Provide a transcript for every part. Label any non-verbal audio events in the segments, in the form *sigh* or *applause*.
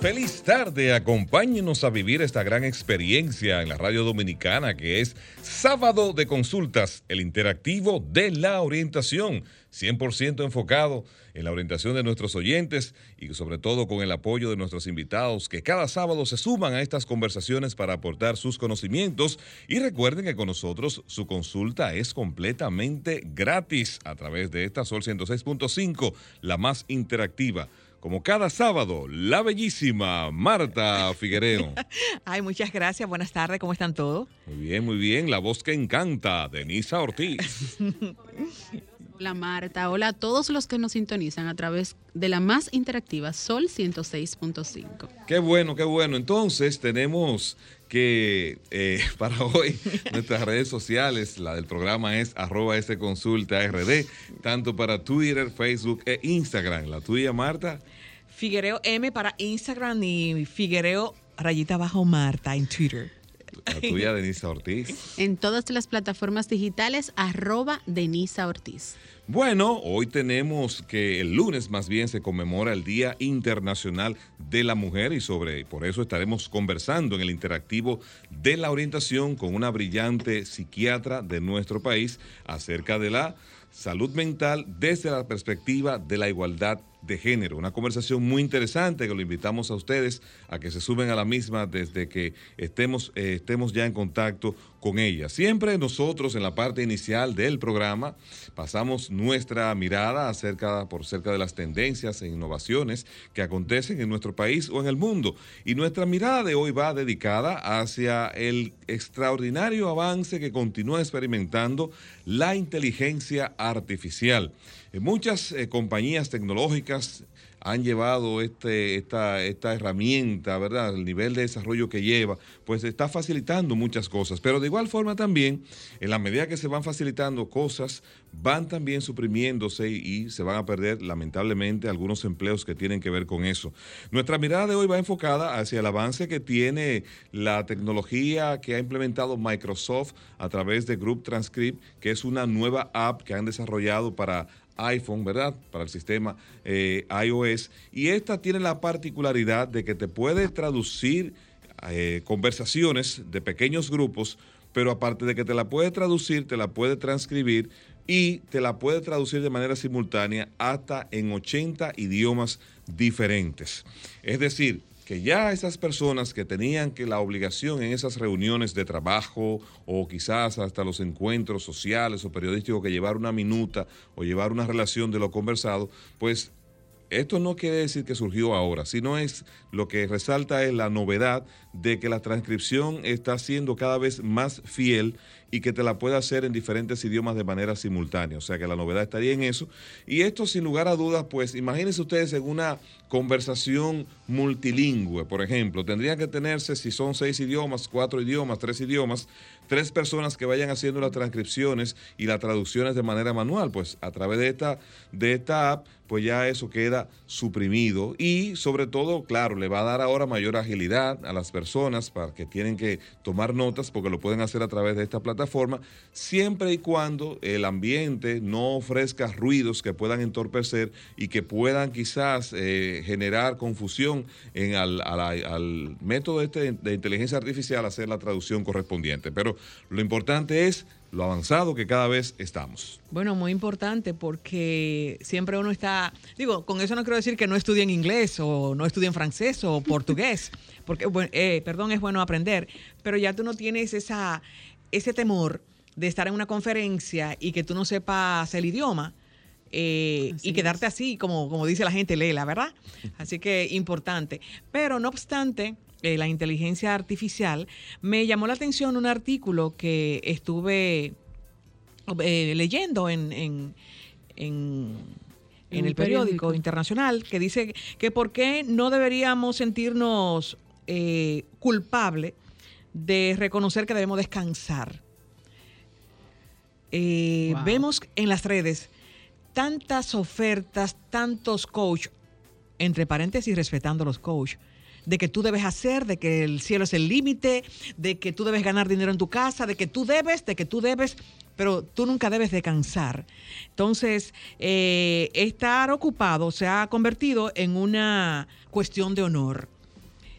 Feliz tarde. Acompáñenos a vivir esta gran experiencia en la radio dominicana que es Sábado de Consultas, el interactivo de la orientación, 100% enfocado en la orientación de nuestros oyentes y sobre todo con el apoyo de nuestros invitados que cada sábado se suman a estas conversaciones para aportar sus conocimientos. Y recuerden que con nosotros su consulta es completamente gratis a través de esta Sol 106.5, la más interactiva como cada sábado, la bellísima Marta Figuereo. *laughs* Ay, muchas gracias. Buenas tardes. ¿Cómo están todos? Muy bien, muy bien. La voz que encanta, Denisa Ortiz. *laughs* Hola Marta, hola a todos los que nos sintonizan a través de la más interactiva Sol 106.5. Qué bueno, qué bueno. Entonces tenemos que eh, *laughs* para hoy nuestras redes sociales, la del programa es arroba consulta rd, tanto para Twitter, Facebook e Instagram. La tuya, Marta. Figuereo M para Instagram y Figuereo rayita bajo Marta en Twitter. La tuya, Denisa Ortiz. En todas las plataformas digitales, arroba Denisa Ortiz. Bueno, hoy tenemos que el lunes más bien se conmemora el Día Internacional de la Mujer y sobre por eso estaremos conversando en el interactivo de la orientación con una brillante psiquiatra de nuestro país acerca de la salud mental desde la perspectiva de la igualdad de género. Una conversación muy interesante que lo invitamos a ustedes a que se suben a la misma desde que estemos, eh, estemos ya en contacto con ella. Siempre nosotros en la parte inicial del programa pasamos nuestra mirada acerca, por cerca de las tendencias e innovaciones que acontecen en nuestro país o en el mundo. Y nuestra mirada de hoy va dedicada hacia el extraordinario avance que continúa experimentando la inteligencia artificial. Muchas eh, compañías tecnológicas han llevado este, esta, esta herramienta, ¿verdad? El nivel de desarrollo que lleva, pues está facilitando muchas cosas. Pero de igual forma también, en la medida que se van facilitando cosas, van también suprimiéndose y se van a perder lamentablemente algunos empleos que tienen que ver con eso. Nuestra mirada de hoy va enfocada hacia el avance que tiene la tecnología que ha implementado Microsoft a través de Group Transcript, que es una nueva app que han desarrollado para iPhone, ¿verdad? Para el sistema eh, iOS. Y esta tiene la particularidad de que te puede traducir eh, conversaciones de pequeños grupos, pero aparte de que te la puede traducir, te la puede transcribir y te la puede traducir de manera simultánea hasta en 80 idiomas diferentes. Es decir, que ya esas personas que tenían que la obligación en esas reuniones de trabajo o quizás hasta los encuentros sociales o periodísticos que llevar una minuta o llevar una relación de lo conversado, pues esto no quiere decir que surgió ahora, sino es lo que resalta es la novedad de que la transcripción está siendo cada vez más fiel y que te la puede hacer en diferentes idiomas de manera simultánea. O sea que la novedad estaría en eso. Y esto sin lugar a dudas, pues imagínense ustedes en una conversación multilingüe, por ejemplo, tendrían que tenerse, si son seis idiomas, cuatro idiomas, tres idiomas, tres personas que vayan haciendo las transcripciones y las traducciones de manera manual. Pues a través de esta, de esta app, pues ya eso queda suprimido y sobre todo, claro, le va a dar ahora mayor agilidad a las personas para que tienen que tomar notas porque lo pueden hacer a través de esta plataforma, siempre y cuando el ambiente no ofrezca ruidos que puedan entorpecer y que puedan quizás eh, generar confusión en al, al método este de inteligencia artificial hacer la traducción correspondiente. Pero lo importante es lo avanzado que cada vez estamos. Bueno, muy importante porque siempre uno está, digo, con eso no quiero decir que no estudien inglés o no estudien francés o portugués, *laughs* porque, eh, perdón, es bueno aprender, pero ya tú no tienes esa, ese temor de estar en una conferencia y que tú no sepas el idioma. Eh, y quedarte así, como, como dice la gente, lela, ¿verdad? *laughs* Así que importante. Pero no obstante, eh, la inteligencia artificial, me llamó la atención un artículo que estuve eh, leyendo en, en, en, en el periódico, internacional que dice que por qué no deberíamos sentirnos eh, culpables de reconocer que debemos descansar. Vemos en las redes tantas ofertas, tantos coach, entre paréntesis respetando los coach, de que tú debes hacer, de que el cielo es el límite, de que tú debes ganar dinero en tu casa, de que tú debes, de que tú debes, pero tú nunca debes de cansar. Entonces, eh, estar ocupado se ha convertido en una cuestión de honor.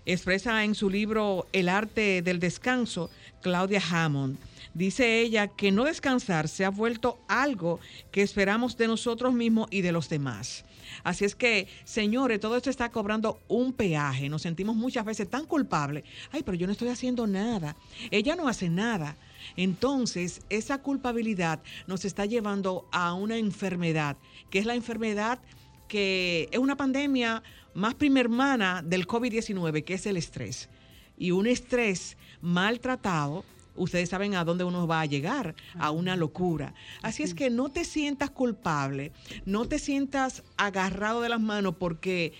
Expresa en su libro El arte del descanso, Claudia Hammond. Dice ella que no descansar se ha vuelto algo que esperamos de nosotros mismos y de los demás. Así es que, señores, todo esto está cobrando un peaje. Nos sentimos muchas veces tan culpables. Ay, pero yo no estoy haciendo nada. Ella no hace nada. Entonces, esa culpabilidad nos está llevando a una enfermedad, que es la enfermedad que es una pandemia más hermana del COVID-19, que es el estrés. Y un estrés maltratado ustedes saben a dónde uno va a llegar, a una locura. Así es que no te sientas culpable, no te sientas agarrado de las manos porque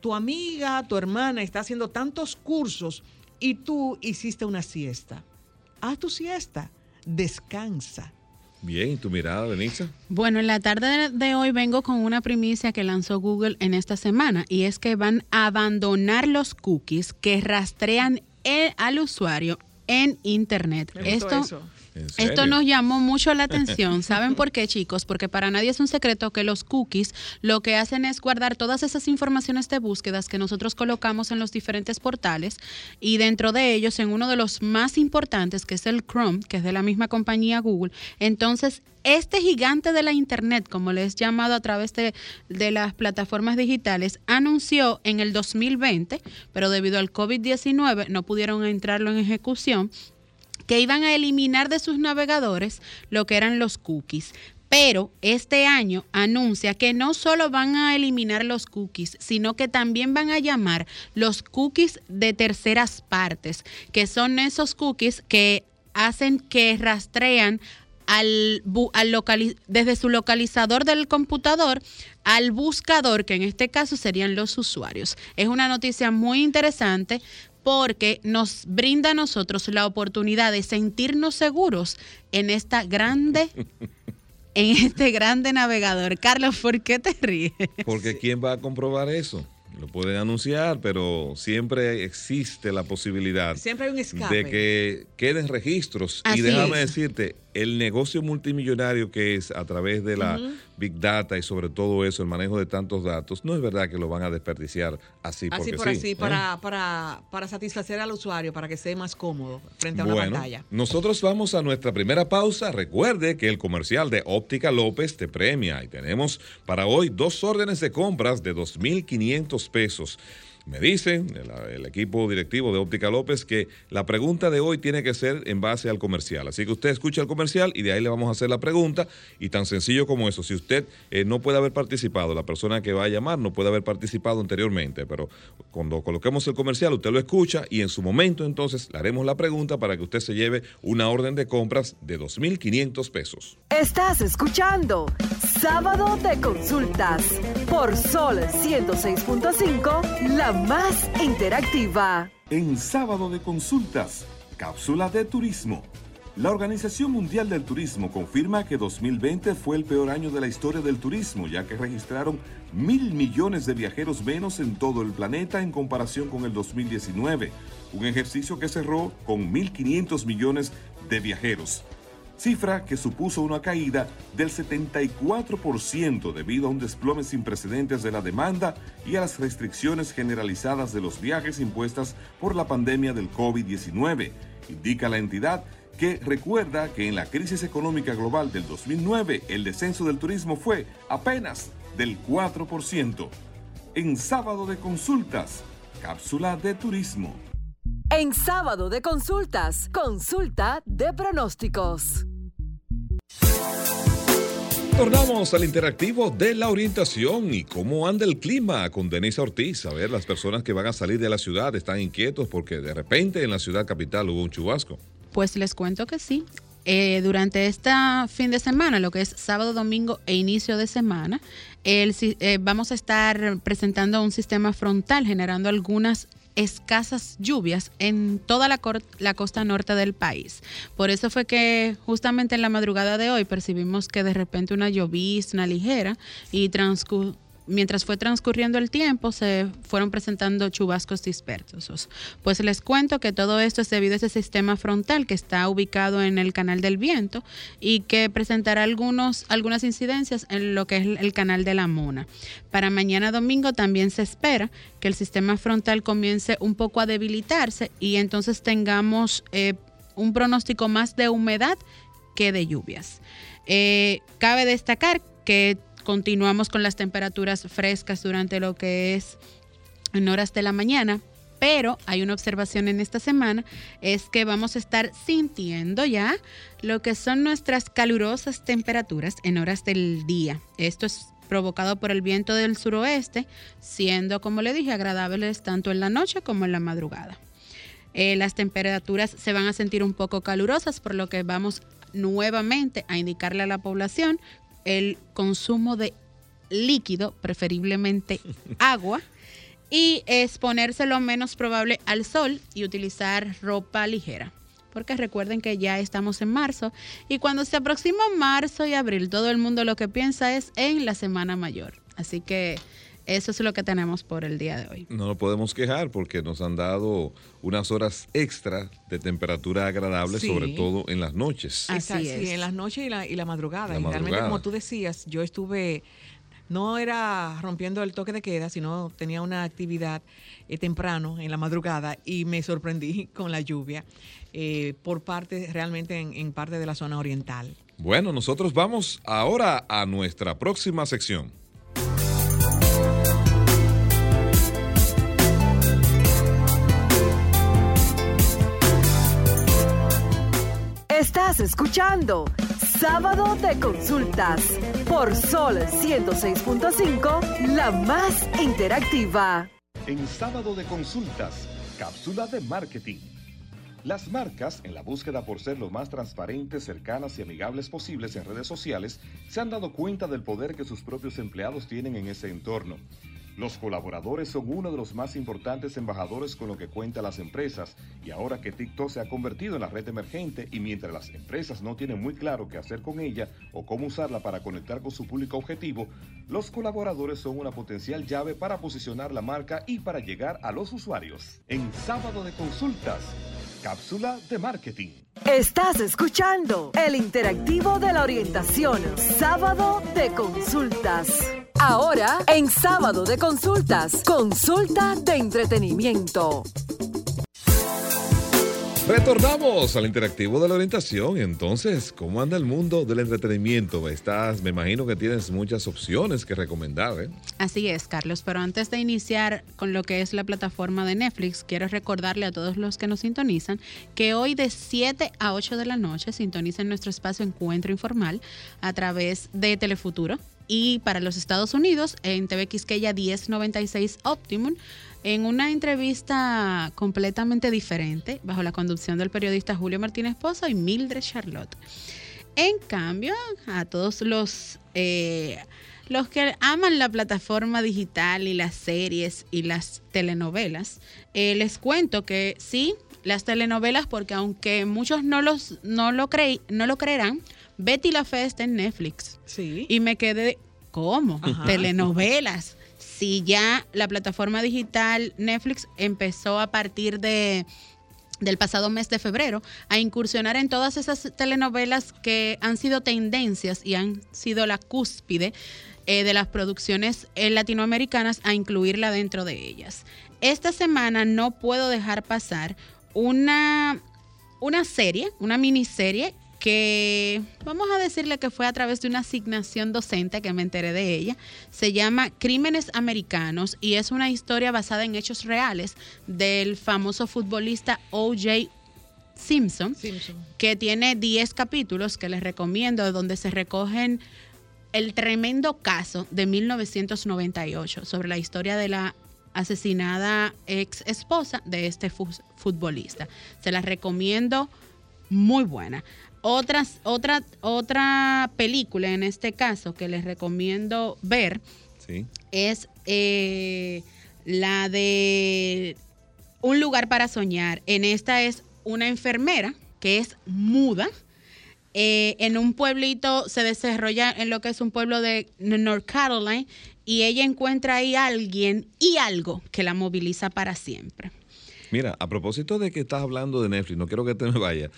tu amiga, tu hermana está haciendo tantos cursos y tú hiciste una siesta. Haz tu siesta, descansa. Bien, ¿tu mirada, Denisa? Bueno, en la tarde de hoy vengo con una primicia que lanzó Google en esta semana y es que van a abandonar los cookies que rastrean al usuario en Internet. Esto, esto nos llamó mucho la atención. *laughs* ¿Saben por qué, chicos? Porque para nadie es un secreto que los cookies lo que hacen es guardar todas esas informaciones de búsquedas que nosotros colocamos en los diferentes portales y dentro de ellos, en uno de los más importantes, que es el Chrome, que es de la misma compañía Google, entonces este gigante de la Internet, como le es llamado a través de, de, las plataformas digitales, anunció en el 2020, pero debido al COVID-19 no pudieron entrarlo en ejecución, que iban a eliminar de sus navegadores lo que eran los cookies. Pero este año anuncia que no solo van a eliminar los cookies, sino que también van a llamar los cookies de terceras partes, que son esos cookies que hacen que rastrean al, desde su localizador del computador al buscador, que en este caso serían los usuarios. Es una noticia muy interesante porque nos brinda a nosotros la oportunidad de sentirnos seguros en esta grande *laughs* en este grande navegador. Carlos, ¿por qué te ríes? Porque ¿quién va a comprobar eso? Lo pueden anunciar, pero siempre existe la posibilidad siempre hay un escape. de que queden registros. y déjame decirte, el negocio multimillonario que es a través de la Big Data y sobre todo eso, el manejo de tantos datos, no es verdad que lo van a desperdiciar así, así por así, ¿eh? para, para, para, satisfacer al usuario, para que sea más cómodo frente a una pantalla. Nosotros vamos a nuestra primera pausa. Recuerde que el comercial de Óptica López te premia y tenemos para hoy dos órdenes de compras de 2.500 pesos. Me dicen el, equipo directivo de Óptica López que la pregunta de hoy tiene que ser en base al comercial. Así que usted escucha el comercial y de ahí le vamos a hacer la pregunta. Y tan sencillo como eso, si usted eh, no puede haber participado, la persona que va a llamar no puede haber participado anteriormente, pero cuando coloquemos el comercial, usted lo escucha y en su momento entonces le haremos la pregunta para que usted se lleve una orden de compras de 2.500 pesos. Estás escuchando Sábado de Consultas por Sol 106.5, la más interactiva. En sábado de consultas, cápsula de turismo. La Organización Mundial del Turismo confirma que 2020 fue el peor año de la historia del turismo, ya que registraron mil millones de viajeros menos en todo el planeta en comparación con el 2019, un ejercicio que cerró con 1.500 millones de viajeros cifra que supuso una caída del 74% debido a un desplome sin precedentes de la demanda y a las restricciones generalizadas de los viajes impuestas por la pandemia del COVID-19. Indica la entidad que recuerda que en la crisis económica global del 2009 el descenso del turismo fue apenas del 4%. En sábado de consultas, cápsula de turismo. En sábado de consultas, consulta de pronósticos. Retornamos al interactivo de la orientación y cómo anda el clima con Denise Ortiz. A ver, las personas que van a salir de la ciudad están inquietos porque de repente en la ciudad capital hubo un chubasco. Pues les cuento que sí. Eh, durante este fin de semana, lo que es sábado, domingo e inicio de semana, el, eh, vamos a estar presentando un sistema frontal generando algunas escasas lluvias en toda la, la, costa norte del país. Por eso fue que justamente en la madrugada de hoy percibimos que de repente una llovizna ligera y transcurrió mientras fue transcurriendo el tiempo, se fueron presentando chubascos dispersos. Pues les cuento que todo esto es debido a ese sistema frontal que está ubicado en el canal del viento y que presentará algunos, algunas incidencias en lo que es el canal de la Mona. Para mañana domingo también se espera que el sistema frontal comience un poco a debilitarse y entonces tengamos eh, un pronóstico más de humedad que de lluvias. Eh, cabe destacar que continuamos con las temperaturas frescas durante lo que es en horas de la mañana, pero hay una observación en esta semana, es que vamos a estar sintiendo ya lo que son nuestras calurosas temperaturas en horas del día. Esto es provocado por el viento del suroeste, siendo, como le dije, agradables tanto en la noche como en la madrugada. Eh, las temperaturas se van a sentir un poco calurosas, por lo que vamos nuevamente a indicarle a la población el consumo de líquido, preferiblemente *laughs* agua, y exponerse lo menos probable al sol y utilizar ropa ligera. Porque recuerden que ya estamos en marzo y cuando se aproxima marzo y abril, todo el mundo lo que piensa es en la Semana Mayor. Así que eso es lo que tenemos por el día de hoy. No nos podemos quejar porque nos han dado unas horas extra de temperatura agradable, sobre todo en las noches. Así es. Sí, en las noches y la, y la madrugada. y realmente, como tú decías, yo estuve, no era rompiendo el toque de queda, sino tenía una actividad eh, temprano en la madrugada y me sorprendí *laughs* con la lluvia eh, por parte, realmente en, en parte de la zona oriental. Bueno, nosotros vamos ahora a nuestra próxima sección. Escuchando Sábado de Consultas por Sol 106.5, la más interactiva. En Sábado de Consultas, cápsula de marketing. Las marcas, en la búsqueda por ser lo más transparentes, cercanas y amigables posibles en redes sociales, se han dado cuenta del poder que sus propios empleados tienen en ese entorno. Los colaboradores son uno de los más importantes embajadores con lo que cuentan las empresas y ahora que TikTok se ha convertido en la red emergente y mientras las empresas no tienen muy claro qué hacer con ella o cómo usarla para conectar con su público objetivo, los colaboradores son una potencial llave para posicionar la marca y para llegar a los usuarios. En sábado de consultas, cápsula de marketing. Estás escuchando el interactivo de la orientación, sábado de consultas. Ahora, en sábado de consultas, consulta de entretenimiento. Retornamos al interactivo de la orientación. Entonces, ¿cómo anda el mundo del entretenimiento? Estás, me imagino que tienes muchas opciones que recomendar. ¿eh? Así es, Carlos. Pero antes de iniciar con lo que es la plataforma de Netflix, quiero recordarle a todos los que nos sintonizan que hoy de 7 a 8 de la noche sintonicen nuestro espacio Encuentro Informal a través de Telefuturo y para los Estados Unidos en TV Quisqueya 1096 Optimum en una entrevista completamente diferente bajo la conducción del periodista Julio Martínez Pozo y Mildred Charlotte. En cambio, a todos los eh, los que aman la plataforma digital y las series y las telenovelas, eh, les cuento que sí, las telenovelas, porque aunque muchos no los no lo creí, no lo creerán, Betty la Fe está en Netflix. Sí. Y me quedé, ¿cómo? Telenovelas. Si ya la plataforma digital Netflix empezó a partir de del pasado mes de febrero a incursionar en todas esas telenovelas que han sido tendencias y han sido la cúspide eh, de las producciones eh, latinoamericanas a incluirla dentro de ellas. Esta semana no puedo dejar pasar una, una serie, una miniserie que vamos a decirle que fue a través de una asignación docente que me enteré de ella. Se llama Crímenes Americanos y es una historia basada en hechos reales del famoso futbolista O.J. Simpson, que tiene 10 capítulos que les recomiendo, donde se recogen el tremendo caso de 1998 sobre la historia de la asesinada ex esposa de este futbolista. Se la recomiendo muy buena. Otras, otra, otra película en este caso que les recomiendo ver es eh, la de Un lugar para soñar. En esta es una enfermera que es muda. Eh, en un pueblito se desarrolla en lo que es un pueblo de North Carolina y ella encuentra ahí a alguien y algo que la moviliza para siempre. Mira, a propósito de que estás hablando de Netflix, no quiero que te me vayas,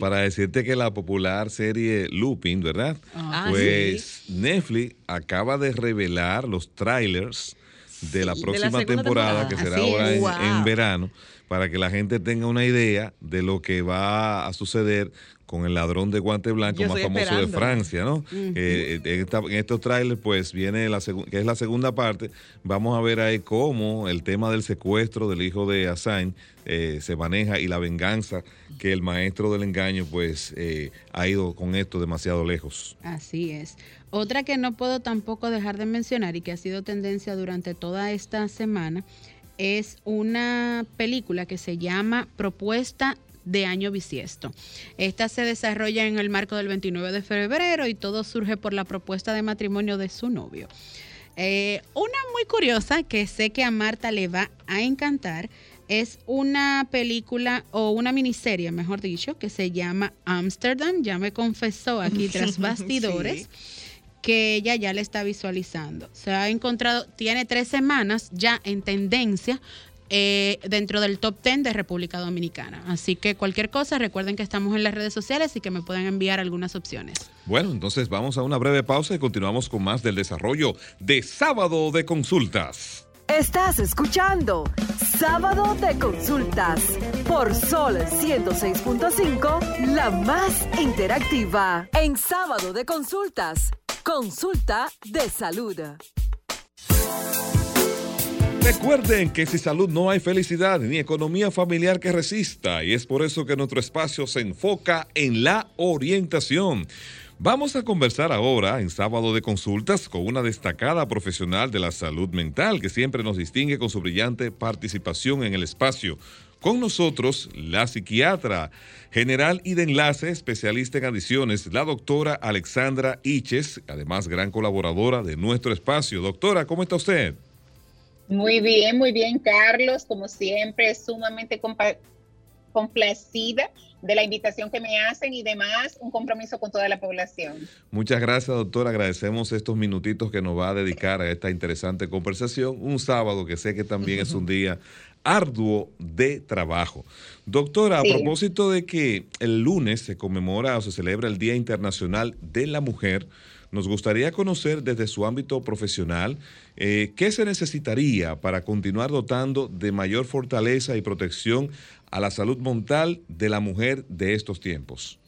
para decirte que la popular serie Looping, ¿verdad? Ah, pues Netflix acaba de revelar los trailers de la próxima temporada, que será ahora en, verano, para que la gente tenga una idea de lo que va a suceder con el ladrón de guante blanco más famoso de Francia, ¿no? Eh, en, estos trailers, pues viene la que es la segunda parte. Vamos a ver ahí cómo el tema del secuestro del hijo de Assange eh, se maneja y la venganza que el maestro del engaño, pues, eh, ha ido con esto demasiado lejos. Así es. Otra que no puedo tampoco dejar de mencionar y que ha sido tendencia durante toda esta semana es una película que se llama Propuesta de año bisiesto. Esta se desarrolla en el marco del 29 de febrero y todo surge por la propuesta de matrimonio de su novio. Eh, una muy curiosa que sé que a Marta le va a encantar es una película o una miniserie, mejor dicho, que se llama Amsterdam. Ya me confesó aquí *laughs* tras bastidores. que ella ya le está visualizando. Se ha encontrado, tiene tres semanas ya en tendencia eh, dentro del top 10 de República Dominicana. Así que cualquier cosa, recuerden que estamos en las redes sociales y que me pueden enviar algunas opciones. Bueno, entonces vamos a una breve pausa y continuamos con más del desarrollo de Sábado de Consultas. Estás escuchando Sábado de Consultas por Sol 106.5, la más interactiva. En Sábado de Consultas, consulta de salud. Recuerden que sin salud no hay felicidad ni economía familiar que resista y es por eso que nuestro espacio se enfoca en la orientación. Vamos a conversar ahora en sábado de consultas con una destacada profesional de la salud mental que siempre nos distingue con su brillante participación en el espacio. Con nosotros, la psiquiatra general y de enlace, especialista en adiciones, la doctora Alexandra Iches, además gran colaboradora de nuestro espacio. Doctora, ¿cómo está usted? Muy bien, muy bien, Carlos. Como siempre, sumamente complacida de la invitación que me hacen y demás, un compromiso con toda la población. Muchas gracias, doctora. Agradecemos estos minutitos que nos va a dedicar a esta interesante conversación. Un sábado que sé que también es un día arduo de trabajo. Doctora, a propósito de que el lunes se conmemora o se celebra el Día Internacional de la Mujer, nos gustaría conocer desde su ámbito profesional eh, qué se necesitaría para continuar dotando de mayor fortaleza y protección a la salud mental de la mujer de estos tiempos.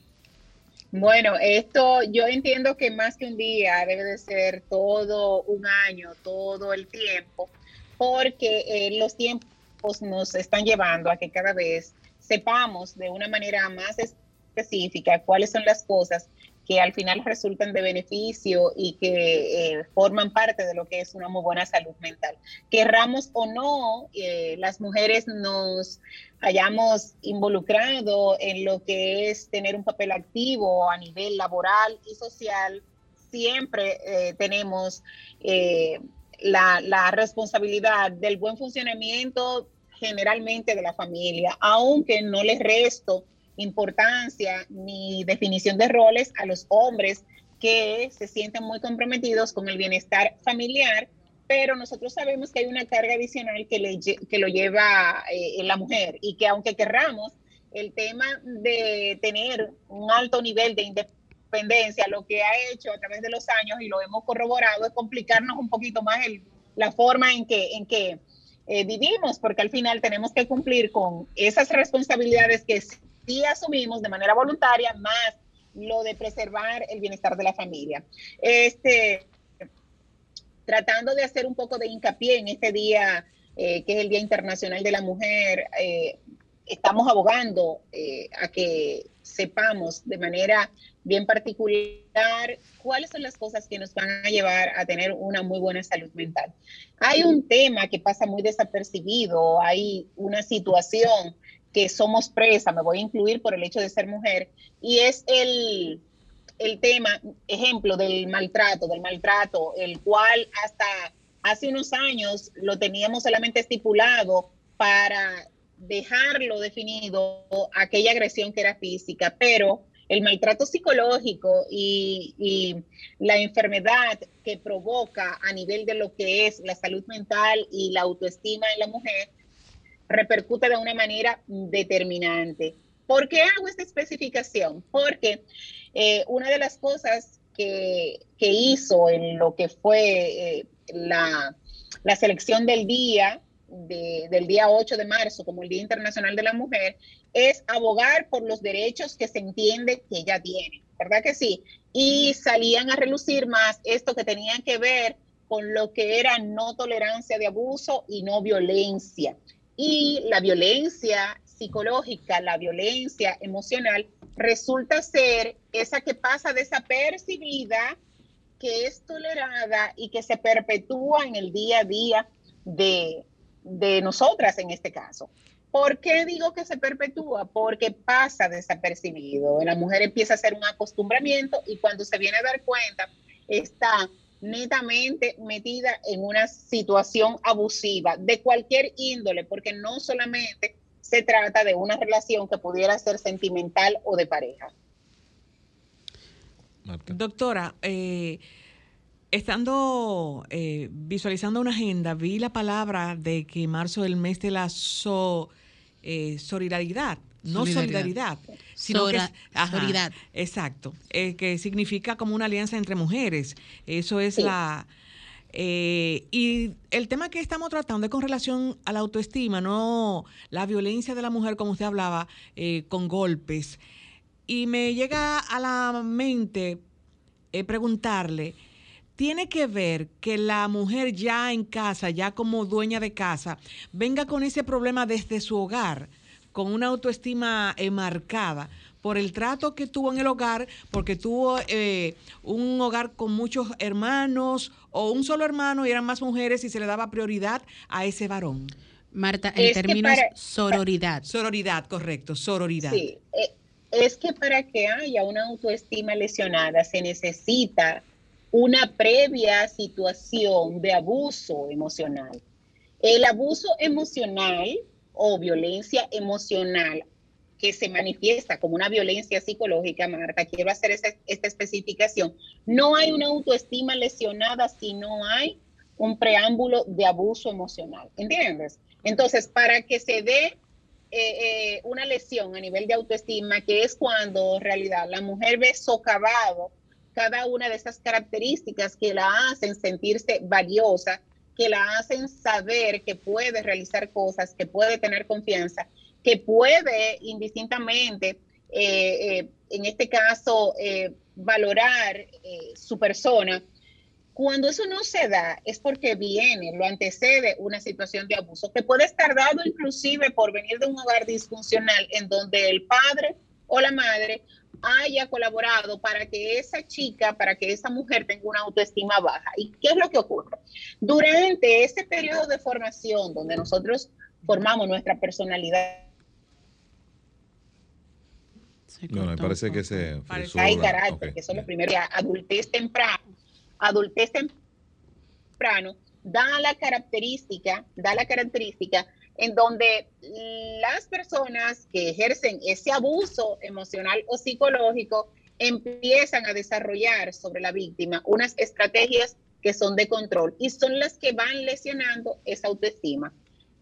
Bueno, esto yo entiendo que más que un día debe de ser todo un año, todo el tiempo, porque eh, los tiempos nos están llevando a que cada vez sepamos de una manera más específica cuáles son las cosas que al final resultan de beneficio y que eh, forman parte de lo que es una muy buena salud mental. Querramos o no, eh, las mujeres nos hayamos involucrado en lo que es tener un papel activo a nivel laboral y social, siempre eh, tenemos la, la responsabilidad del buen funcionamiento generalmente de la familia, aunque no les resto importancia ni definición de roles a los hombres que se sienten muy comprometidos con el bienestar familiar, pero nosotros sabemos que hay una carga adicional que, le, que lo lleva eh, la mujer y que aunque querramos, el tema de tener un alto nivel de independencia, lo que ha hecho a través de los años y lo hemos corroborado es complicarnos un poquito más la forma en que, en que eh, vivimos, porque al final tenemos que cumplir con esas responsabilidades que sí asumimos de manera voluntaria, más lo de preservar el bienestar de la familia. Este, tratando de hacer un poco de hincapié en este día, eh, que es el Día Internacional de la Mujer, eh, estamos abogando eh, a que sepamos de manera bien particular cuáles son las cosas que nos van a llevar a tener una muy buena salud mental. Hay un tema que pasa muy desapercibido, hay una situación que somos presa, me voy a incluir por el hecho de ser mujer, y es el, el tema, ejemplo, del maltrato, del maltrato, el cual hasta hace unos años lo teníamos solamente estipulado para dejarlo definido aquella agresión que era física, pero el maltrato psicológico y, la enfermedad que provoca a nivel de lo que es la salud mental y la autoestima en la mujer repercute de una manera determinante. ¿Por qué hago esta especificación? Porque eh, una de las cosas que, hizo en lo que fue eh, la, la selección del día del día 8 de marzo como el Día Internacional de la Mujer es abogar por los derechos que se entiende que ella tiene, ¿verdad que sí? Y salían a relucir más esto que tenían que ver con lo que era no tolerancia de abuso y no violencia. Y la violencia psicológica, la violencia emocional, resulta ser esa que pasa desapercibida, que es tolerada y que se perpetúa en el día a día de, de nosotras en este caso. ¿Por qué digo que se perpetúa? Porque pasa desapercibido. La mujer empieza a hacer un acostumbramiento y cuando se viene a dar cuenta está netamente metida en una situación abusiva de cualquier índole, porque no solamente se trata de una relación que pudiera ser sentimental o de pareja. Doctora, eh, Estando eh, visualizando una agenda, vi la palabra de que marzo es el mes de la eh, solidaridad, no solidaridad, sino que. Exacto, eh, que significa como una alianza entre mujeres. Eso es la... y el tema que estamos tratando es con relación a la autoestima, no la violencia de la mujer, como usted hablaba, con golpes. Y me llega a la mente preguntarle, tiene que ver que la mujer ya en casa, ya como dueña de casa, venga con ese problema desde su hogar, con una autoestima marcada por el trato que tuvo en el hogar, porque tuvo eh, un hogar con muchos hermanos o un solo hermano y eran más mujeres y se le daba prioridad a ese varón. Marta, en términos sororidad. Sororidad, correcto, sororidad. Sí, eh, es que para que haya una autoestima lesionada se necesita una previa situación de abuso emocional. El abuso emocional o violencia emocional que se manifiesta como una violencia psicológica, Marta, quiero hacer esta especificación. No hay una autoestima lesionada si no hay un preámbulo de abuso emocional, ¿entiendes? Entonces, para que se dé eh, eh, una lesión a nivel de autoestima, que es cuando en realidad la mujer ve socavado cada una de esas características que la hacen sentirse valiosa, que la hacen saber que puede realizar cosas, que puede tener confianza, que puede indistintamente, eh, eh, en este caso, eh, valorar su persona. Cuando eso no se da es porque viene, lo antecede una situación de abuso, que puede estar dado inclusive por venir de un hogar disfuncional en donde el padre o la madre haya colaborado para que esa chica, para que esa mujer tenga una autoestima baja. ¿Y qué es lo que ocurre? Durante ese periodo de formación donde nosotros formamos nuestra personalidad, no, me parece que se... Hay carácter, que son los primeros. Adultez temprano, adultez temprano, da la característica, da la característica en donde las personas que ejercen ese abuso emocional o psicológico empiezan a desarrollar sobre la víctima unas estrategias que son de control y son las que van lesionando esa autoestima.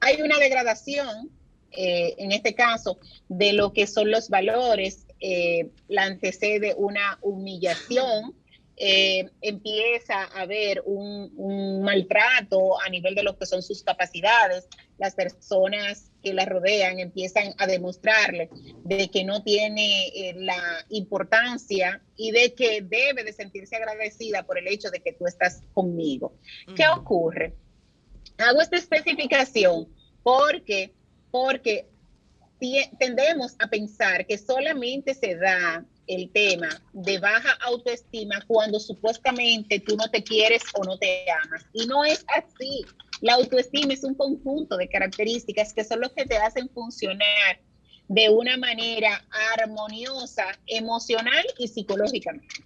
Hay una degradación, eh, en este caso, de lo que son los valores, eh, la antecede una humillación, eh, empieza a haber un, maltrato a nivel de lo que son sus capacidades, las personas que la rodean empiezan a demostrarle de que no tiene eh, la importancia y de que debe de sentirse agradecida por el hecho de que tú estás conmigo. ¿Qué ocurre? Hago esta especificación porque, porque tendemos a pensar que solamente se da el tema de baja autoestima cuando supuestamente tú no te quieres o no te amas. Y no es así. La autoestima es un conjunto de características que son los que te hacen funcionar de una manera armoniosa, emocional y psicológicamente.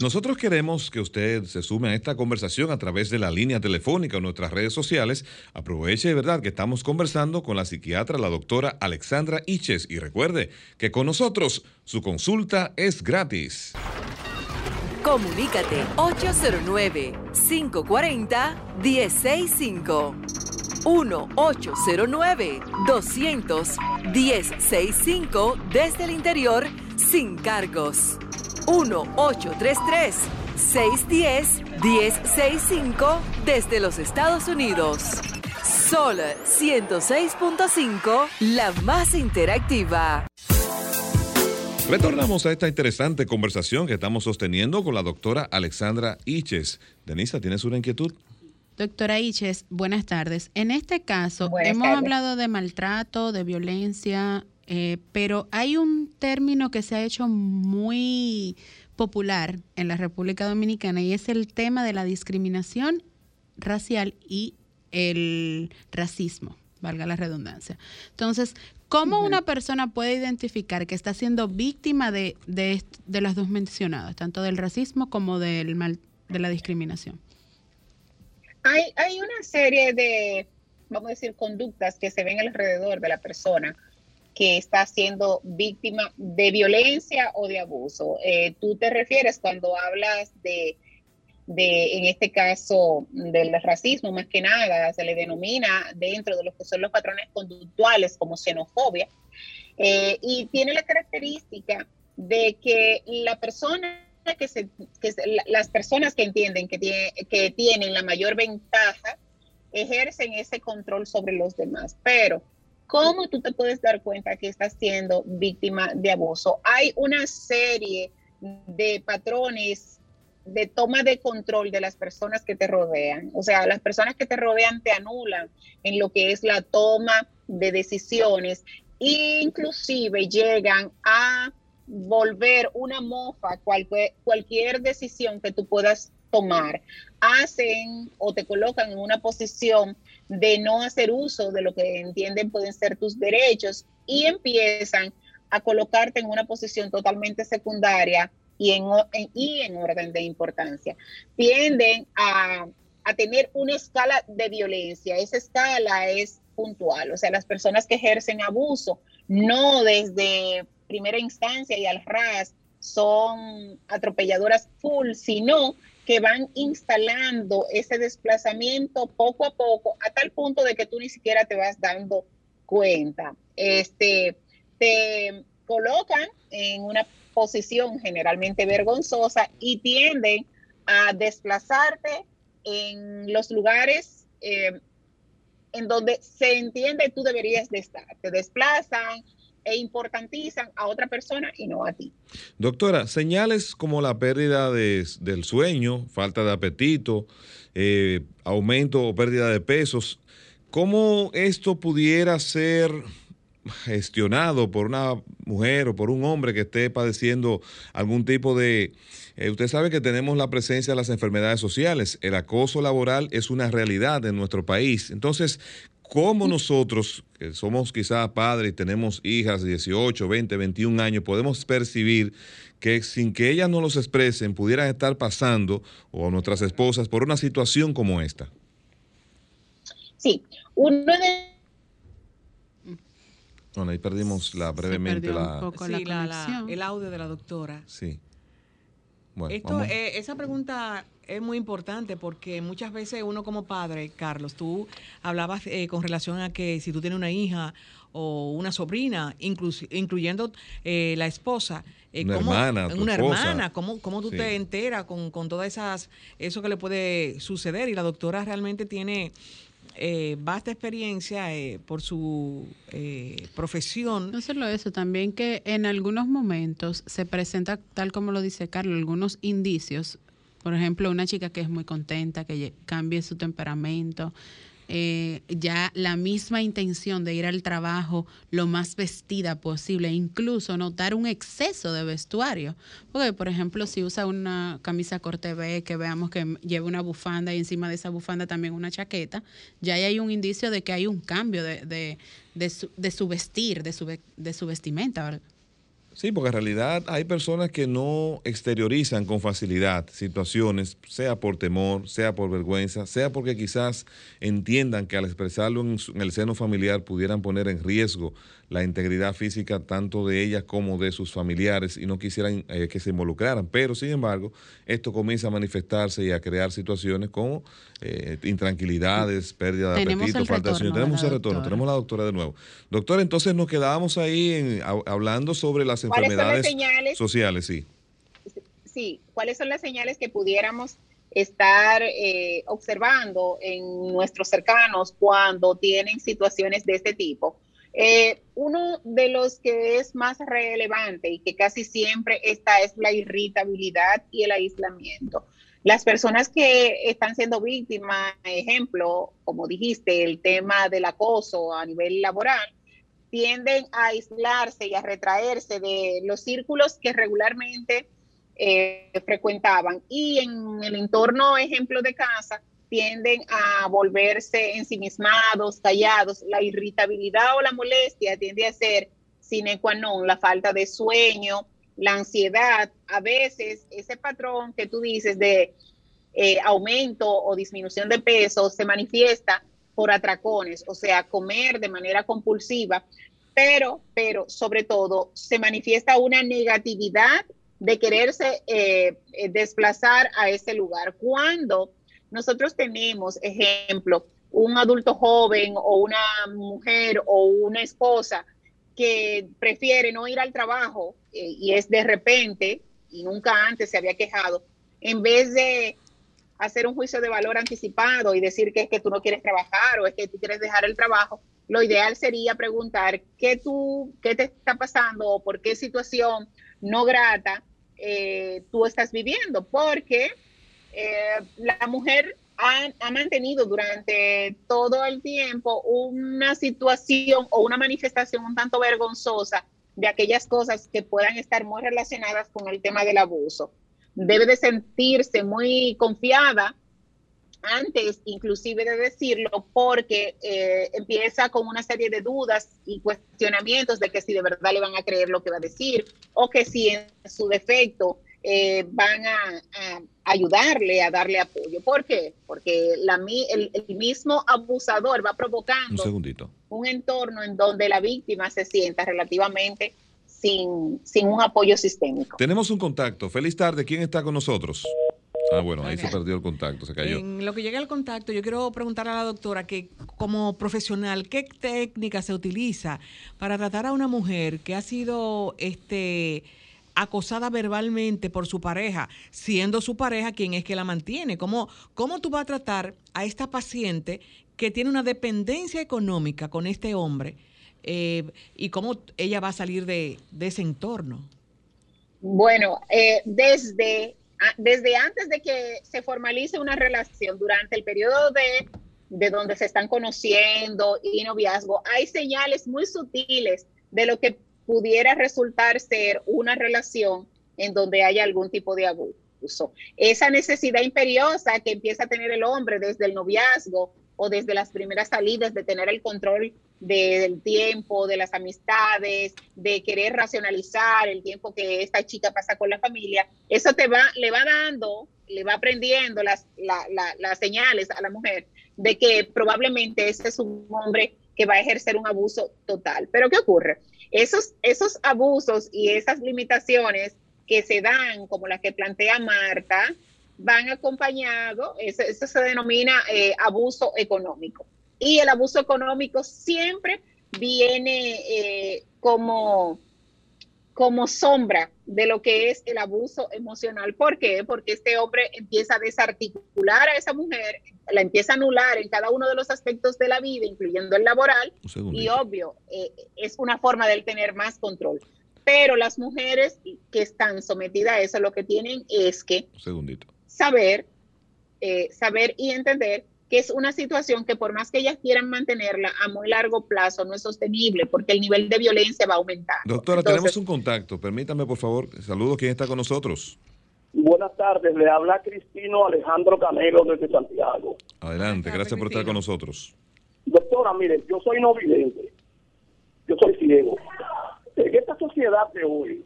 Nosotros queremos que usted se sume a esta conversación a través de la línea telefónica o nuestras redes sociales. Aproveche de verdad que estamos conversando con la psiquiatra, la doctora Alexandra Iches. Y recuerde que con nosotros su consulta es gratis. Comunícate 809-540-1065. 1-809-200-1065 desde el interior sin cargos. 1-833-610-1065 desde los Estados Unidos. Sol 106.5, la más interactiva. Retornamos a esta interesante conversación que estamos sosteniendo con la doctora Alexandra Iches. Denisa, ¿tienes una inquietud? Doctora Iches, buenas tardes. En este caso, hemos hablado de maltrato, de violencia, eh, pero hay un término que se ha hecho muy popular en la República Dominicana y es el tema de la discriminación racial y el racismo, valga la redundancia. Entonces, ¿cómo una persona puede identificar que está siendo víctima de, de, de las dos mencionadas, tanto del racismo como del mal, de la discriminación? Hay, hay una serie de, vamos a decir, conductas que se ven alrededor de la persona que está siendo víctima de violencia o de abuso. Eh, tú te refieres cuando hablas de, de, en este caso, del racismo, más que nada, se le denomina dentro de lo que son los patrones conductuales como xenofobia, eh, y tiene la característica de que la persona que, se, que las personas que entienden que, tiene, que tienen la mayor ventaja ejercen ese control sobre los demás, pero ¿Cómo tú te puedes dar cuenta que estás siendo víctima de abuso? Hay una serie de patrones de toma de control de las personas que te rodean. O sea, las personas que te rodean te anulan en lo que es la toma de decisiones e inclusive llegan a volver una mofa cualquier, cualquier decisión que tú puedas tomar. Hacen o te colocan en una posición de no hacer uso de lo que entienden pueden ser tus derechos y empiezan a colocarte en una posición totalmente secundaria y en, y en orden de importancia. Tienden a, a tener una escala de violencia. Esa escala es puntual, o sea, las personas que ejercen abuso, no desde primera instancia y al ras, son atropelladoras full, sino que van instalando ese desplazamiento poco a poco a tal punto de que tú ni siquiera te vas dando cuenta. Este, te colocan en una posición generalmente vergonzosa y tienden a desplazarte en los lugares eh, en donde se entiende tú deberías de estar. Te desplazan, e importantizan a otra persona y no a ti. Doctora, señales como la pérdida del sueño, falta de apetito, eh, aumento o pérdida de pesos, ¿cómo esto pudiera ser gestionado por una mujer o por un hombre que esté padeciendo algún tipo de... Eh, usted sabe que tenemos la presencia de las enfermedades sociales. El acoso laboral es una realidad en nuestro país. Entonces, ¿Cómo nosotros, que somos quizás padres y tenemos hijas de 18, 20, 21 años, podemos percibir que sin que ellas no los expresen, pudieran estar pasando, o nuestras esposas, por una situación como esta? Sí, uno de bueno, ahí perdimos la, brevemente la, el audio de la doctora. Sí. Bueno, Esto, eh, esa pregunta es muy importante porque muchas veces uno como padre, Carlos, tú hablabas eh, con relación a que si tú tienes una hija o una sobrina, incluyendo eh, la esposa, eh, una hermana, una hermana, ¿cómo, cómo tú te enteras con, con todas esas, eso que le puede suceder? Y la doctora realmente tiene eh, vasta experiencia por su profesión. No solo eso, también que en algunos momentos se presenta, tal como lo dice Carlos, algunos indicios por ejemplo, una chica que es muy contenta, que cambie su temperamento, eh, ya la misma intención de ir al trabajo lo más vestida posible, incluso notar un exceso de vestuario. Porque, por ejemplo, si usa una camisa corte B, que veamos que lleva una bufanda y encima de esa bufanda también una chaqueta, ya hay un indicio de que hay un cambio de, de, de, su, de su, vestir, de su, de su vestimenta. ¿verdad? Sí, porque en realidad hay personas que no exteriorizan con facilidad situaciones, sea por temor, sea por vergüenza, sea porque quizás entiendan que al expresarlo en, el seno familiar pudieran poner en riesgo la integridad física tanto de ellas como de sus familiares y no quisieran eh, que se involucraran. Pero, sin embargo, esto comienza a manifestarse y a crear situaciones como eh, intranquilidades, pérdida de apetito, falta de sueño. Tenemos el retorno, tenemos la doctora de nuevo. Doctor, entonces nos quedábamos ahí hablando sobre las enfermedades sociales, sí. Sí, ¿cuáles son las señales que pudiéramos estar eh, observando en nuestros cercanos cuando tienen situaciones de este tipo? Eh, uno de los que es más relevante y que casi siempre está es la irritabilidad y el aislamiento. Las personas que están siendo víctimas, ejemplo, como dijiste, el tema del acoso a nivel laboral, tienden a aislarse y a retraerse de los círculos que regularmente eh, frecuentaban. Y en el entorno, ejemplo de casa, tienden a volverse ensimismados, callados. La irritabilidad o la molestia tiende a ser sine qua non, la falta de sueño, la ansiedad. A veces ese patrón que tú dices de eh, aumento o disminución de peso se manifiesta por atracones, o sea, comer de manera compulsiva, pero, pero sobre todo se manifiesta una negatividad de quererse eh, desplazar a ese lugar. Cuando nosotros tenemos, ejemplo, un adulto joven o una mujer o una esposa que prefiere no ir al trabajo eh, y es de repente y nunca antes se había quejado, en vez de hacer un juicio de valor anticipado y decir que es que tú no quieres trabajar o es que tú quieres dejar el trabajo, lo ideal sería preguntar qué tú, qué te está pasando o por qué situación no grata eh, tú estás viviendo, porque eh, la mujer ha, ha, mantenido durante todo el tiempo una situación o una manifestación un tanto vergonzosa de aquellas cosas que puedan estar muy relacionadas con el tema del abuso. Debe de sentirse muy confiada antes inclusive de decirlo porque eh, empieza con una serie de dudas y cuestionamientos de que si de verdad le van a creer lo que va a decir o que si en su defecto eh, van a, ayudarle, a darle apoyo. ¿Por qué? Porque la, el, el, mismo abusador va provocando un, entorno en donde la víctima se sienta relativamente sin, sin un apoyo sistémico. Tenemos un contacto. Feliz tarde. ¿Quién está con nosotros? Ah, bueno, ahí se perdió el contacto, se cayó. En lo que llega al contacto, yo quiero preguntar a la doctora que como profesional, ¿qué técnica se utiliza para tratar a una mujer que ha sido este acosada verbalmente por su pareja, siendo su pareja quien es que la mantiene? ¿Cómo, cómo tú vas a tratar a esta paciente que tiene una dependencia económica con este hombre eh, y cómo ella va a salir de, ese entorno? Bueno, eh, desde desde antes de que se formalice una relación, durante el periodo de, de donde se están conociendo y noviazgo, hay señales muy sutiles de lo que pudiera resultar ser una relación en donde haya algún tipo de abuso. Esa necesidad imperiosa que empieza a tener el hombre desde el noviazgo o desde las primeras salidas de tener el control del tiempo, de las amistades, de querer racionalizar el tiempo que esta chica pasa con la familia, eso te va, le va dando, le va aprendiendo las, las señales a la mujer de que probablemente ese es un hombre que va a ejercer un abuso total. Pero ¿qué ocurre? Esos, esos abusos y esas limitaciones que se dan, como las que plantea Marta, van acompañados, eso, se denomina eh, abuso económico y el abuso económico siempre viene eh, como, como sombra de lo que es el abuso emocional. ¿Por qué? Porque este hombre empieza a desarticular a esa mujer, la empieza a anular en cada uno de los aspectos de la vida, incluyendo el laboral, y obvio, eh, es una forma de él tener más control. Pero las mujeres que están sometidas a eso, lo que tienen es que saber, eh, saber y entender que es una situación que por más que ellas quieran mantenerla a muy largo plazo no es sostenible porque el nivel de violencia va a aumentar. Doctora, tenemos un contacto. Permítame, por favor. Saludos. ¿Quién está con nosotros? Buenas tardes. Le habla Cristino Alejandro Canelo desde Santiago. Adelante. Gracias por estar con nosotros. Doctora, mire, yo soy no vidente. Yo soy ciego. En esta sociedad de hoy,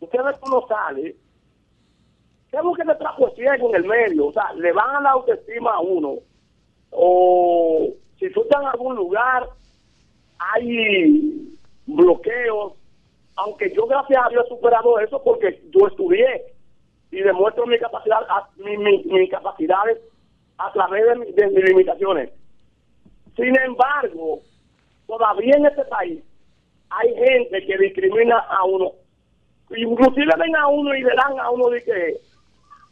usted ve cómo sale ¿Qué es lo que le trajo ciego en el medio? O sea, le van a la autoestima a uno. O si tú estás en algún lugar, hay bloqueos. Aunque yo, gracias a Dios, he superado eso porque yo estudié y demuestro mi capacidad, mis capacidades a través de, de mis limitaciones. Sin embargo, todavía en este país hay gente que discrimina a uno. Inclusive ven a uno y le dan a uno de que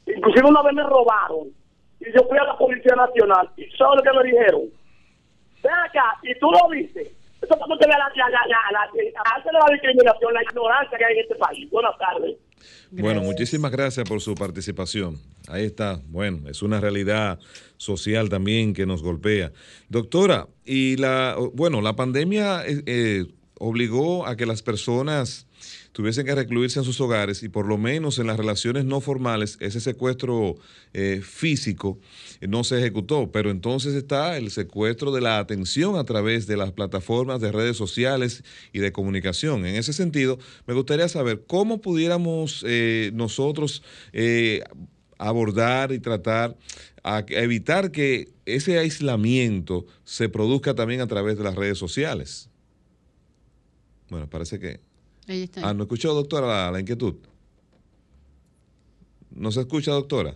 Inclusive una vez me robaron y yo fui a la Policía Nacional y ¿sabes lo que me dijeron? Ven acá y tú lo viste. Eso la, la, la, la, la, la discriminación, la ignorancia que hay en este país. Buenas tardes. Bueno, muchísimas gracias por su participación. Ahí está. Bueno, es una realidad social también que nos golpea. Doctora, y la, bueno, la pandemia eh, eh obligó a que las personas tuviesen que recluirse en sus hogares y por lo menos en las relaciones no formales ese secuestro eh, físico eh, no se ejecutó, pero entonces está el secuestro de la atención a través de las plataformas de redes sociales y de comunicación. En ese sentido, me gustaría saber cómo pudiéramos eh, nosotros abordar y tratar a evitar que ese aislamiento se produzca también a través de las redes sociales. Bueno, parece que Ah, ¿no escuchó, doctora, la, la inquietud? ¿No se escucha, doctora?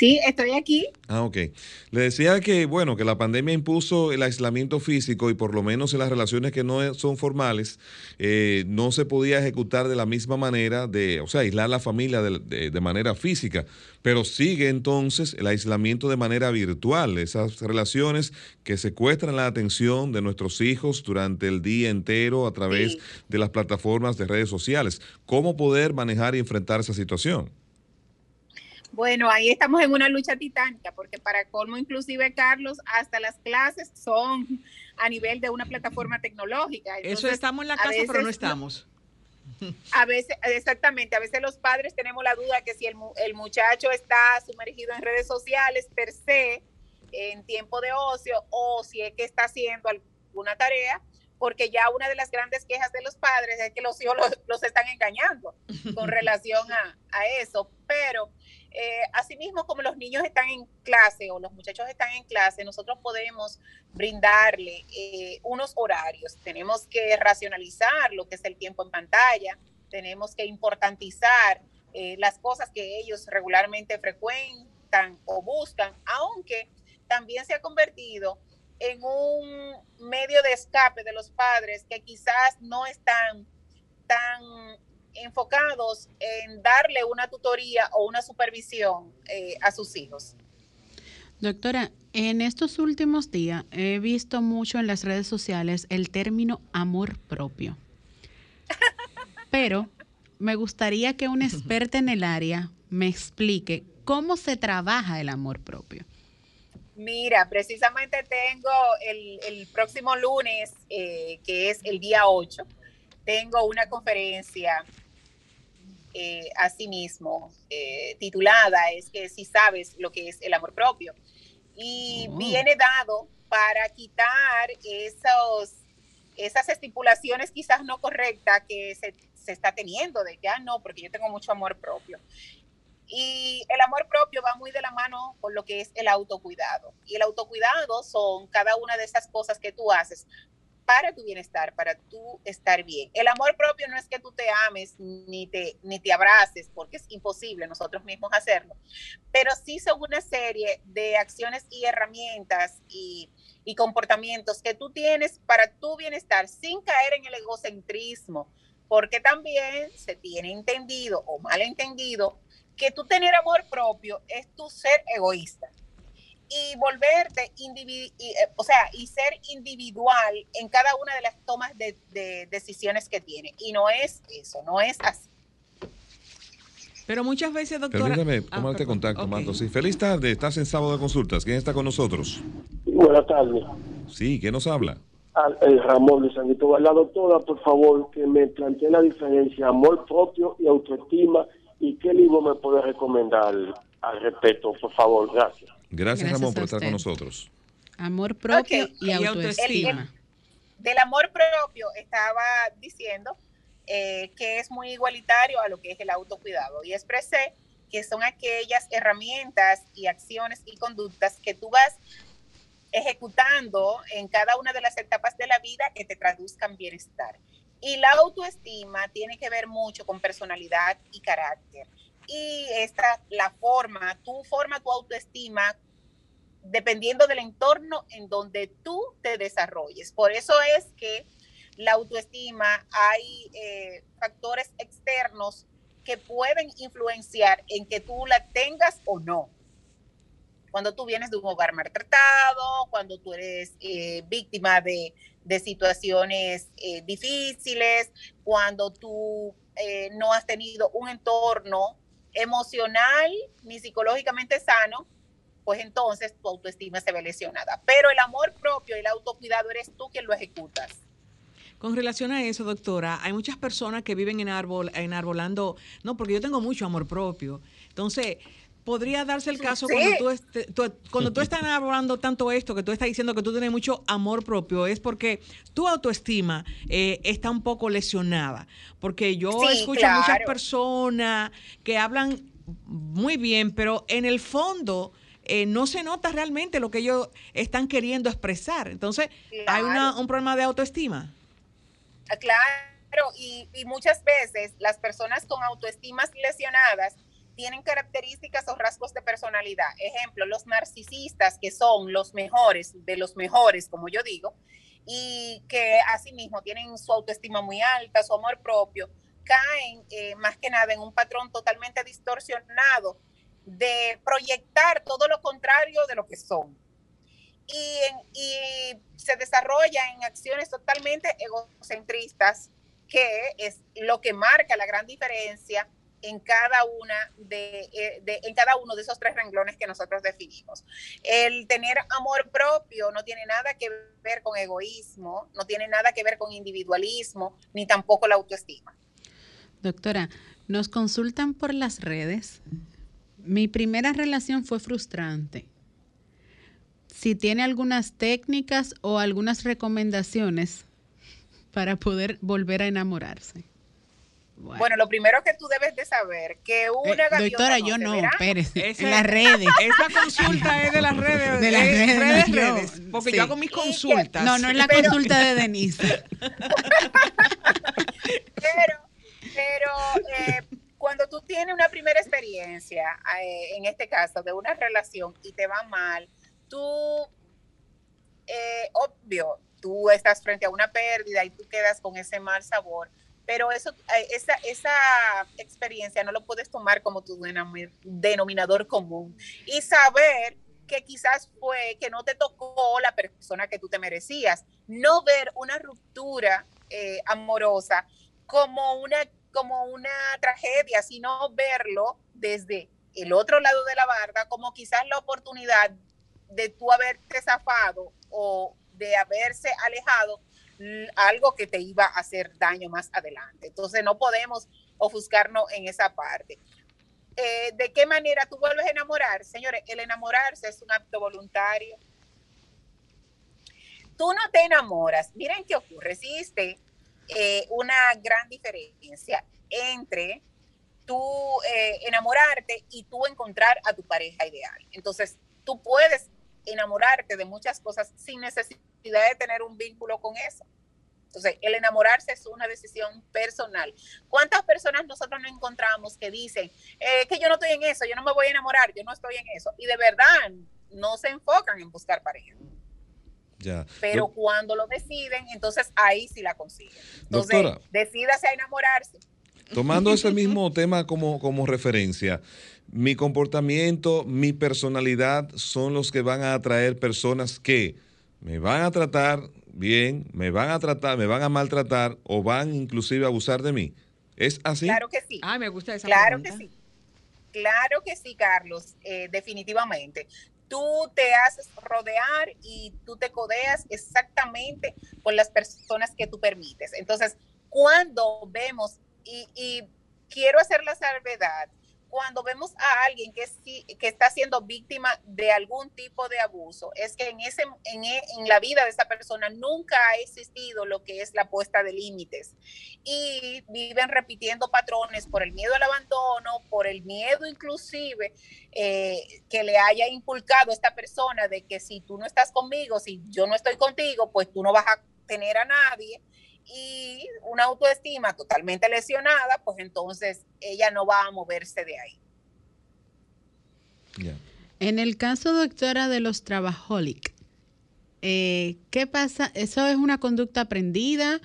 Sí, estoy aquí. Ah, ok. Le decía que, bueno, que la pandemia impuso el aislamiento físico y por lo menos en las relaciones que no son formales, eh, no se podía ejecutar de la misma manera, de, o sea, aislar la familia de, de, manera física, pero sigue entonces el aislamiento de manera virtual, esas relaciones que secuestran la atención de nuestros hijos durante el día entero a través de las plataformas de redes sociales. ¿Cómo poder manejar y enfrentar esa situación? Bueno, ahí estamos en una lucha titánica, porque para colmo, inclusive, Carlos, hasta las clases son a nivel de una plataforma tecnológica. Eso estamos en la casa, pero no estamos. A veces, exactamente, a veces los padres tenemos la duda que si el, el muchacho está sumergido en redes sociales per se, en tiempo de ocio, o si es que está haciendo alguna tarea, porque ya una de las grandes quejas de los padres es que los hijos los, están engañando con *laughs* relación a, a eso. Pero eh, asimismo, como los niños están en clase o los muchachos están en clase, nosotros podemos brindarle eh, unos horarios. Tenemos que racionalizar lo que es el tiempo en pantalla, tenemos que importantizar eh, las cosas que ellos regularmente frecuentan o buscan, aunque también se ha convertido en un medio de escape de los padres que quizás no están tan enfocados en darle una tutoría o una supervisión eh, a sus hijos. Doctora, en estos últimos días he visto mucho en las redes sociales el término amor propio. *laughs* Pero me gustaría que una experta en el área me explique cómo se trabaja el amor propio. Mira, precisamente tengo el, próximo lunes, eh, que es el día 8, tengo una conferencia eh, asimismo eh, titulada es que si sabes lo que es el amor propio. Y oh. viene dado para quitar esos, esas estipulaciones quizás no correctas que se, se está teniendo de ya no, porque yo tengo mucho amor propio. Y el amor propio va muy de la mano con lo que es el autocuidado. Y el autocuidado son cada una de esas cosas que tú haces para tu bienestar, para tú estar bien. El amor propio no es que tú te ames ni te, ni te abraces, porque es imposible nosotros mismos hacerlo, pero sí son una serie de acciones y herramientas y, y comportamientos que tú tienes para tu bienestar sin caer en el egocentrismo, porque también se tiene entendido o mal entendido que tú tener amor propio es tu ser egoísta y volverte, y, eh, o sea, y ser individual en cada una de las tomas de, decisiones que tiene. Y no es eso, no es así. Pero muchas veces, doctora. Permítame Ah, tomarte perdón. contacto. Marta. Sí, feliz tarde. Estás en sábado de consultas. ¿Quién está con nosotros? Buenas tardes. Sí, ¿quién nos habla? Al- el Ramón de San Cristóbal. La doctora, por favor, que me plantee la diferencia, amor propio y autoestima, y qué libro me puede recomendar al respecto, por favor. Gracias. Gracias, Gracias Ramón, por estar con nosotros. Amor propio Ok. y autoestima. autoestima. Del amor propio estaba diciendo eh, que es muy igualitario a lo que es el autocuidado y expresé que son aquellas herramientas y acciones y conductas que tú vas ejecutando en cada una de las etapas de la vida que te traduzcan bienestar. Y la autoestima tiene que ver mucho con personalidad y carácter. Y esta, la forma, tú forma tu autoestima dependiendo del entorno en donde tú te desarrolles. Por eso es que la autoestima hay eh, factores externos que pueden influenciar en que tú la tengas o no. Cuando tú vienes de un hogar maltratado, cuando tú eres eh, víctima de, de situaciones eh, difíciles, cuando tú no has tenido un entorno emocional ni psicológicamente sano, pues entonces tu autoestima se ve lesionada. Pero el amor propio y el autocuidado eres tú quien lo ejecutas. Con relación a eso, doctora, hay muchas personas que viven en árbol, enarbolando, no, porque yo tengo mucho amor propio. Entonces, podría darse el caso Sí. cuando, tú, este- tú- cuando tú estás enarbolando tanto esto, que tú estás diciendo que tú tienes mucho amor propio, es porque tu autoestima eh, está un poco lesionada. Porque yo Sí, escucho a muchas personas que hablan muy bien, pero en el fondo eh, no se nota realmente lo que ellos están queriendo expresar. Entonces, hay una- un problema de autoestima. Ah, Claro, y, y muchas veces las personas con autoestimas lesionadas tienen características o rasgos de personalidad. Ejemplo, los narcisistas, que son los mejores de los mejores, como yo digo, y que asimismo tienen su autoestima muy alta, su amor propio, caen eh, más que nada en un patrón totalmente distorsionado de proyectar todo lo contrario de lo que son. Y, en- y se desarrolla en acciones totalmente egocentristas, que es lo que marca la gran diferencia eh, en cada uno de esos tres renglones que nosotros definimos. El tener amor propio no tiene nada que ver con egoísmo, no tiene nada que ver con individualismo, ni tampoco la autoestima. Doctora, nos consultan por las redes. Mi primera relación fue frustrante. Si tiene algunas técnicas o algunas recomendaciones para poder volver a enamorarse. Bueno. Bueno, lo primero que tú debes de saber que Eh, una gaviota doctora, yo no, espérese. Ese- En las redes. *laughs* Esa consulta es de las redes. De las eh, redes, redes, no yo. redes, porque Sí. yo hago mis consultas. No, no es la Pero- consulta de *laughs* Denise. Pero, pero eh, cuando tú tienes una primera experiencia, eh, en este caso de una relación y te va mal, tú, eh, obvio, tú estás frente a una pérdida y tú quedas con ese mal sabor, pero eso, eh, esa, esa experiencia no lo puedes tomar como tu denomi- denominador común. Y saber que quizás fue que no te tocó la persona que tú te merecías, no ver una ruptura eh, amorosa como una, como una tragedia, sino verlo desde el otro lado de la barda como quizás la oportunidad de tú haberte zafado o de haberse alejado algo que te iba a hacer daño más adelante. Entonces no podemos ofuscarnos en esa parte. Eh, ¿De qué manera tú vuelves a enamorar? Señores, el enamorarse es un acto voluntario. Tú no te enamoras. Miren qué ocurre. Existe eh, una gran diferencia entre tú eh, enamorarte y tú encontrar a tu pareja ideal. Entonces, tú puedes enamorarte de muchas cosas sin necesidad de tener un vínculo con eso. Entonces, el enamorarse es una decisión personal. ¿Cuántas personas nosotros no encontramos que dicen eh, que yo no estoy en eso, yo no me voy a enamorar, yo no estoy en eso? Y de verdad no se enfocan en buscar pareja. Ya. Pero cuando lo deciden, entonces ahí sí la consiguen. Entonces, Doctora. decídase a enamorarse. Tomando ese *laughs* mismo tema como, como referencia, mi comportamiento, mi personalidad son los que van a atraer personas que me van a tratar bien, me van a tratar, me van a maltratar o van inclusive a abusar de mí. ¿Es así? Claro que sí. Ay, me gusta esa Claro que sí. Claro que sí, Carlos, eh, definitivamente. Tú te haces rodear y tú te codeas exactamente con las personas que tú permites. Entonces, cuando vemos, y, y quiero hacer la salvedad, cuando vemos a alguien que, que está siendo víctima de algún tipo de abuso, es que en, ese, en, e, en, la vida de esa persona nunca ha existido lo que es la puesta de límites. Y viven repitiendo patrones por el miedo al abandono, por el miedo inclusive eh, que le haya inculcado esta persona de que si tú no estás conmigo, si yo no estoy contigo, pues tú no vas a tener a nadie y una autoestima totalmente lesionada, pues entonces ella no va a moverse de ahí. En el caso, doctora, de los trabajolic, eh, ¿qué pasa? ¿Eso es una conducta aprendida?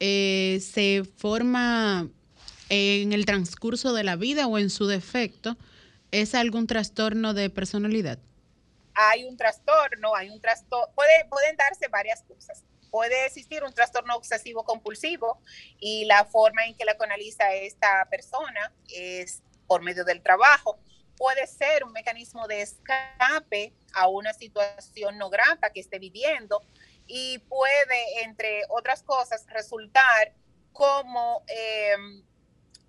Eh, ¿Se forma en el transcurso de la vida o en su defecto? ¿Es algún trastorno de personalidad? Hay un trastorno, hay un trastorno, puede, pueden darse varias cosas puede existir un trastorno obsesivo compulsivo y la forma en que la canaliza esta persona es por medio del trabajo. Puede ser un mecanismo de escape a una situación no grata que esté viviendo y puede, entre otras cosas, resultar como em,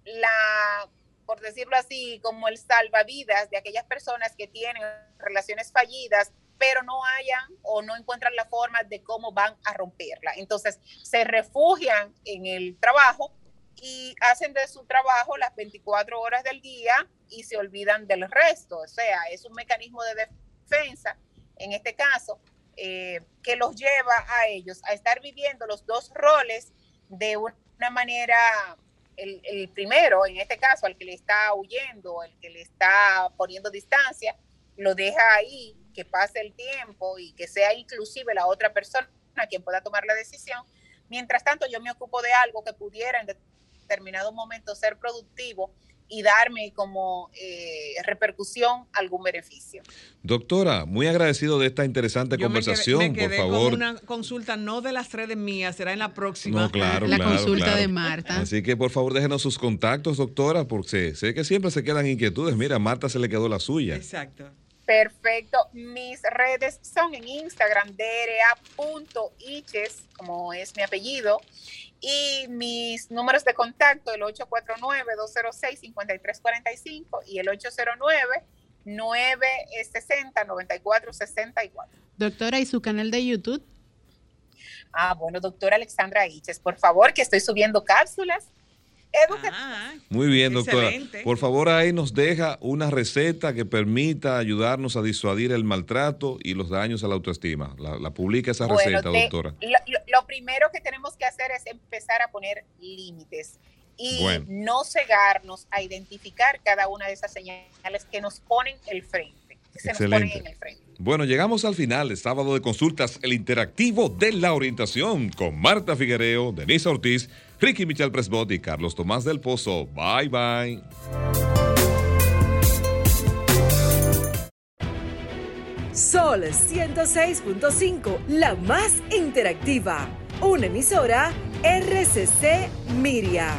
la, por decirlo así, como el salvavidas de aquellas personas que tienen relaciones fallidas pero no hayan o no encuentran la forma de cómo van a romperla. Entonces se refugian en el trabajo y hacen de su trabajo las 24 horas del día y se olvidan del resto. O sea, es un mecanismo de defensa, en este caso, eh, que los lleva a ellos a estar viviendo los dos roles de una manera, el, el primero, en este caso, al que le está huyendo, el que le está poniendo distancia, lo deja ahí que pase el tiempo y que sea inclusive la otra persona quien pueda tomar la decisión. Mientras tanto, yo me ocupo de algo que pudiera en determinado momento ser productivo y darme como eh, repercusión algún beneficio. Doctora, muy agradecido de esta interesante conversación, por favor. una consulta no de las redes mías, será en la próxima. No, claro, la consulta de Marta. Así que por favor déjenos sus contactos, doctora, porque sé que siempre se quedan inquietudes. Mira, a Marta se le quedó la suya. Exacto. Perfecto. Mis redes son en Instagram, dra.iches, como es mi apellido, y mis números de contacto, el 849-206-5345 y el 809-960-9464. Doctora, ¿y su canal de YouTube? Ah, bueno, doctora Alexandra Iches, por favor, que estoy subiendo cápsulas Ah, Muy bien, doctora. Por favor, ahí nos deja una receta que permita ayudarnos a disuadir el maltrato y los daños a la autoestima. La, publica esa receta, doctora. Lo, primero que tenemos que hacer es empezar a poner límites y no cegarnos a identificar cada una de esas señales que nos ponen el frente. Excelente. Bueno, llegamos al final, el sábado de consultas, el interactivo de la orientación con Marta Figuereo, Denise Ortiz Ricky Michel Presbot y Carlos Tomás del Pozo. Bye bye. Sol 106.5, la más interactiva. Una emisora RCC Miria.